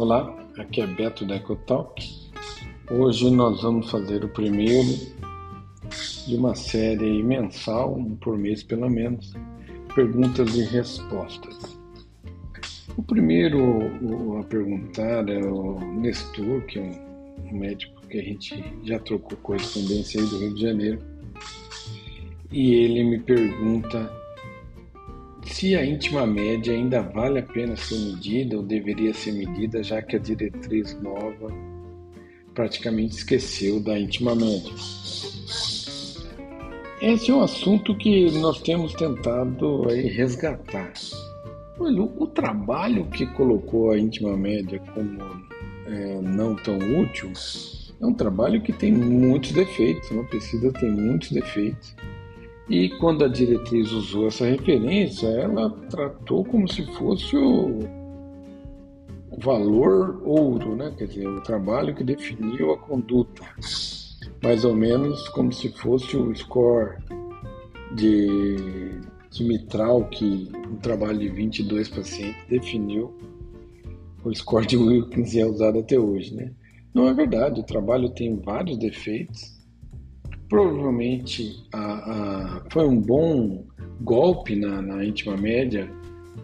Olá, aqui é Beto da EcoTalk. Hoje nós vamos fazer o primeiro de uma série mensal, um por mês pelo menos, perguntas e respostas. O primeiro a perguntar é o Nestor, que é um médico que a gente já trocou correspondência aí do Rio de Janeiro, e ele me pergunta se a íntima média ainda vale a pena ser medida ou deveria ser medida, já que a diretriz nova praticamente esqueceu da íntima média. Esse é um assunto que nós temos tentado aí resgatar. Olha, o, trabalho que colocou a íntima média como é, não tão útil é um trabalho que tem muitos defeitos, uma pesquisa tem muitos defeitos e quando a diretriz usou essa referência, ela tratou como se fosse o, valor ouro, né? quer dizer, o trabalho que definiu a conduta. Mais ou menos como se fosse o score de, de Mitral, que um trabalho de 22 pacientes definiu o score de Wilkins é usado até hoje. Né? Não é verdade, o trabalho tem vários defeitos provavelmente a, a, foi um bom golpe na, na íntima média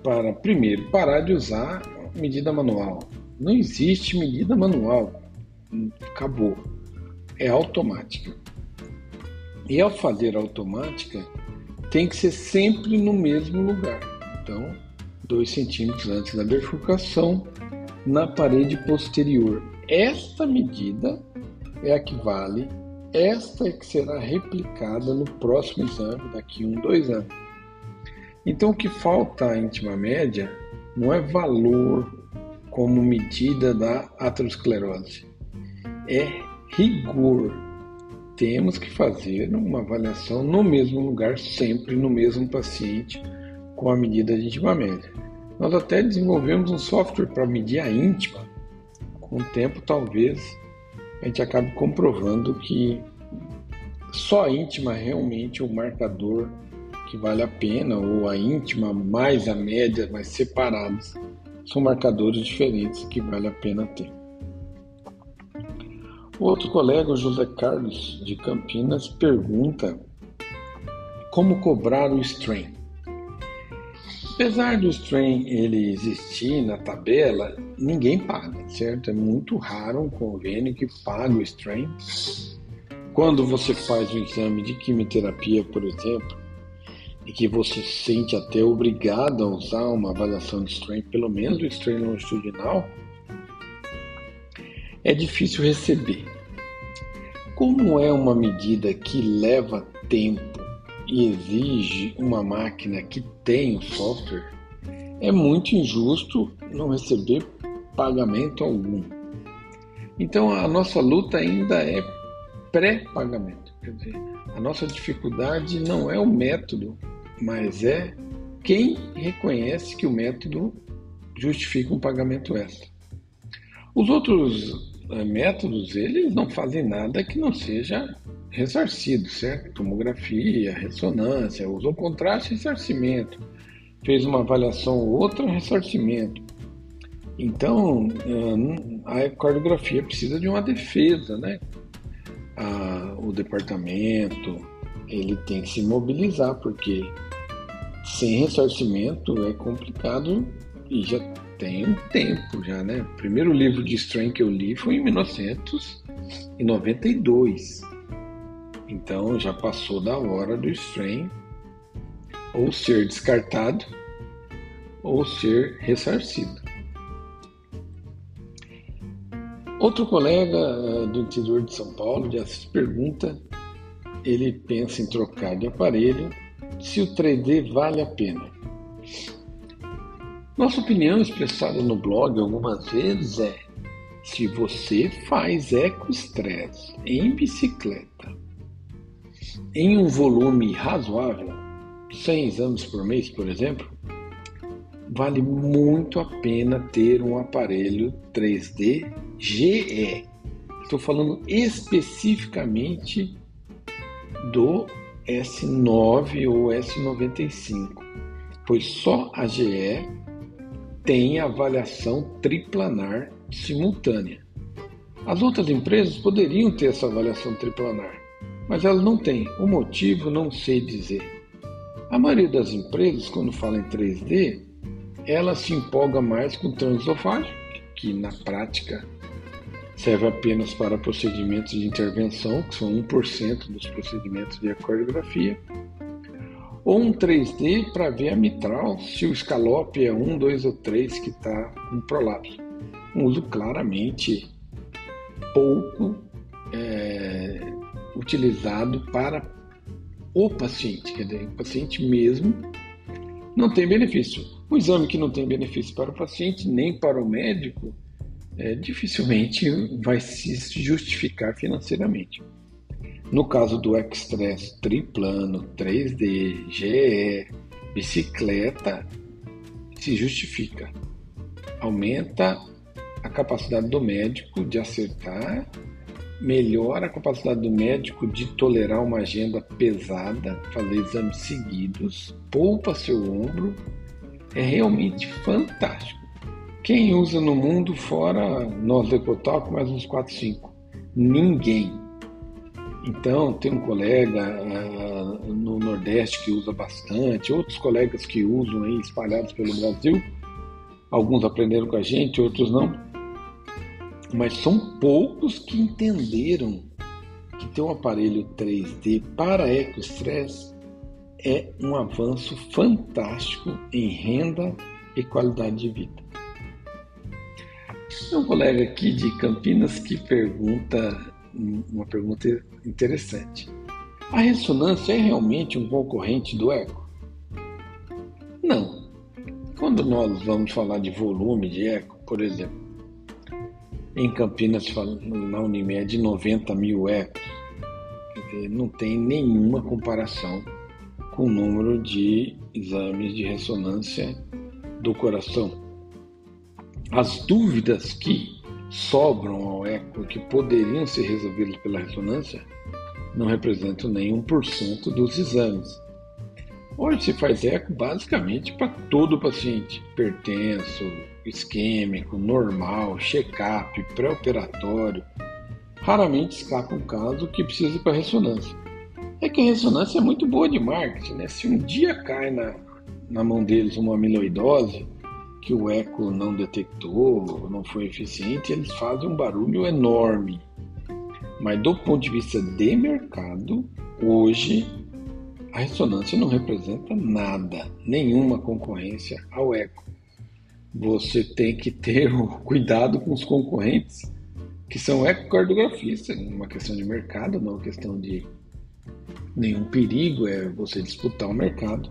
para, primeiro, parar de usar medida manual. Não existe medida manual. Acabou. É automática. E ao fazer automática, tem que ser sempre no mesmo lugar. Então, 2 centímetros antes da bifurcação, na parede posterior. Esta medida é a que vale esta é que será replicada no próximo exame, daqui a um, dois anos. Então, o que falta à íntima média não é valor como medida da aterosclerose, é rigor. Temos que fazer uma avaliação no mesmo lugar, sempre no mesmo paciente, com a medida de íntima média. Nós até desenvolvemos um software para medir a íntima. Com o tempo, talvez a gente acaba comprovando que só a íntima é realmente o marcador que vale a pena, ou a íntima mais a média, mas separados, são marcadores diferentes que vale a pena ter. O outro colega, José Carlos de Campinas, pergunta como cobrar o strain. Apesar do strain ele existir na tabela, ninguém paga, certo? É muito raro um convênio que pague o strain. Quando você faz um exame de quimioterapia, por exemplo, e que você se sente até obrigado a usar uma avaliação de strain, pelo menos o strain longitudinal, é difícil receber. Como é uma medida que leva tempo e exige uma máquina que tem o software, é muito injusto não receber pagamento algum. Então a nossa luta ainda é pré-pagamento. Quer dizer, a nossa dificuldade não é o método, mas é quem reconhece que o método justifica um pagamento extra. Os outros é, métodos, eles não fazem nada que não seja ressarcido, certo? Tomografia, ressonância, usou contraste ressarcimento, fez uma avaliação ou outra, ressarcimento. Então, é, a cardiografia precisa de uma defesa, né? o departamento ele tem que se mobilizar, porque sem ressarcimento é complicado e já tem um tempo já, né? O primeiro livro de Strain que eu li foi em 1992. Então já passou da hora do strain ou ser descartado ou ser ressarcido. Outro colega eh, do interior de São Paulo, de Assis, pergunta, ele pensa em trocar de aparelho, se o 3D vale a pena. Nossa opinião expressada no blog algumas vezes é se você faz eco-stress em bicicleta em um volume razoável, 100 exames por mês, por exemplo, vale muito a pena ter um aparelho 3D GE. Estou falando especificamente do S9 ou S95, pois só a GE tem avaliação triplanar simultânea. As outras empresas poderiam ter essa avaliação triplanar, mas elas não têm. O motivo não sei dizer. A maioria das empresas, quando fala em 3D, ela se empolga mais com o transesofágio, que na prática serve apenas para procedimentos de intervenção, que são 1% dos procedimentos de ecocardiografia, ou um 3D para ver a mitral, se o escalope é 1, 2 ou 3 que está com prolapso. Um uso claramente pouco é, utilizado para o paciente, quer dizer, o paciente mesmo não tem benefício. O exame que não tem benefício para o paciente nem para o médico é, dificilmente vai se justificar financeiramente. No caso do Express triplano, 3D, GE, bicicleta, se justifica. Aumenta a capacidade do médico de acertar, melhora a capacidade do médico de tolerar uma agenda pesada, fazer exames seguidos, poupa seu ombro, é realmente fantástico. Quem usa no mundo fora nós Ecotalk mais uns 4, 5? Ninguém. Então, tem um colega uh, no Nordeste que usa bastante, outros colegas que usam aí espalhados pelo Brasil. Alguns aprenderam com a gente, outros não. Mas são poucos que entenderam que ter um aparelho 3D para ecostress é um avanço fantástico em renda e qualidade de vida. Tem um colega aqui de Campinas que pergunta uma pergunta interessante. A ressonância é realmente um concorrente do eco? Não. Quando nós vamos falar de volume de eco, por exemplo, em Campinas, na Unimed, 90 mil ecos, não tem nenhuma comparação com o número de exames de ressonância do coração as dúvidas que sobram ao eco que poderiam ser resolvidas pela ressonância não representam nem 1% dos exames. Hoje se faz eco basicamente para todo paciente, hipertenso, isquêmico, normal, check-up, pré-operatório. Raramente escapa um caso que precisa para ressonância. É que a ressonância é muito boa de marketing, né? Se um dia cai na, na mão deles uma amiloidose, que o eco não detectou, não foi eficiente, eles fazem um barulho enorme. Mas do ponto de vista de mercado, hoje a ressonância não representa nada, nenhuma concorrência ao eco. Você tem que ter cuidado com os concorrentes, que são ecocardiografistas, uma questão de mercado, não uma questão de nenhum perigo, é você disputar o mercado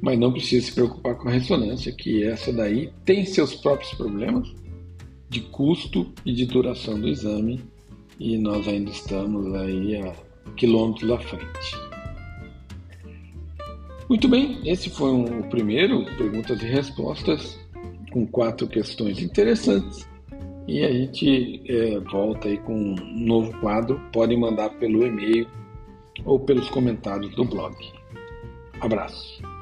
mas não precisa se preocupar com a ressonância, que essa daí tem seus próprios problemas de custo e de duração do exame, e nós ainda estamos aí a quilômetros à frente. Muito bem, esse foi um, o primeiro perguntas e respostas com quatro questões interessantes. E a gente é, volta aí com um novo quadro. Pode mandar pelo e-mail ou pelos comentários do blog. Abraço.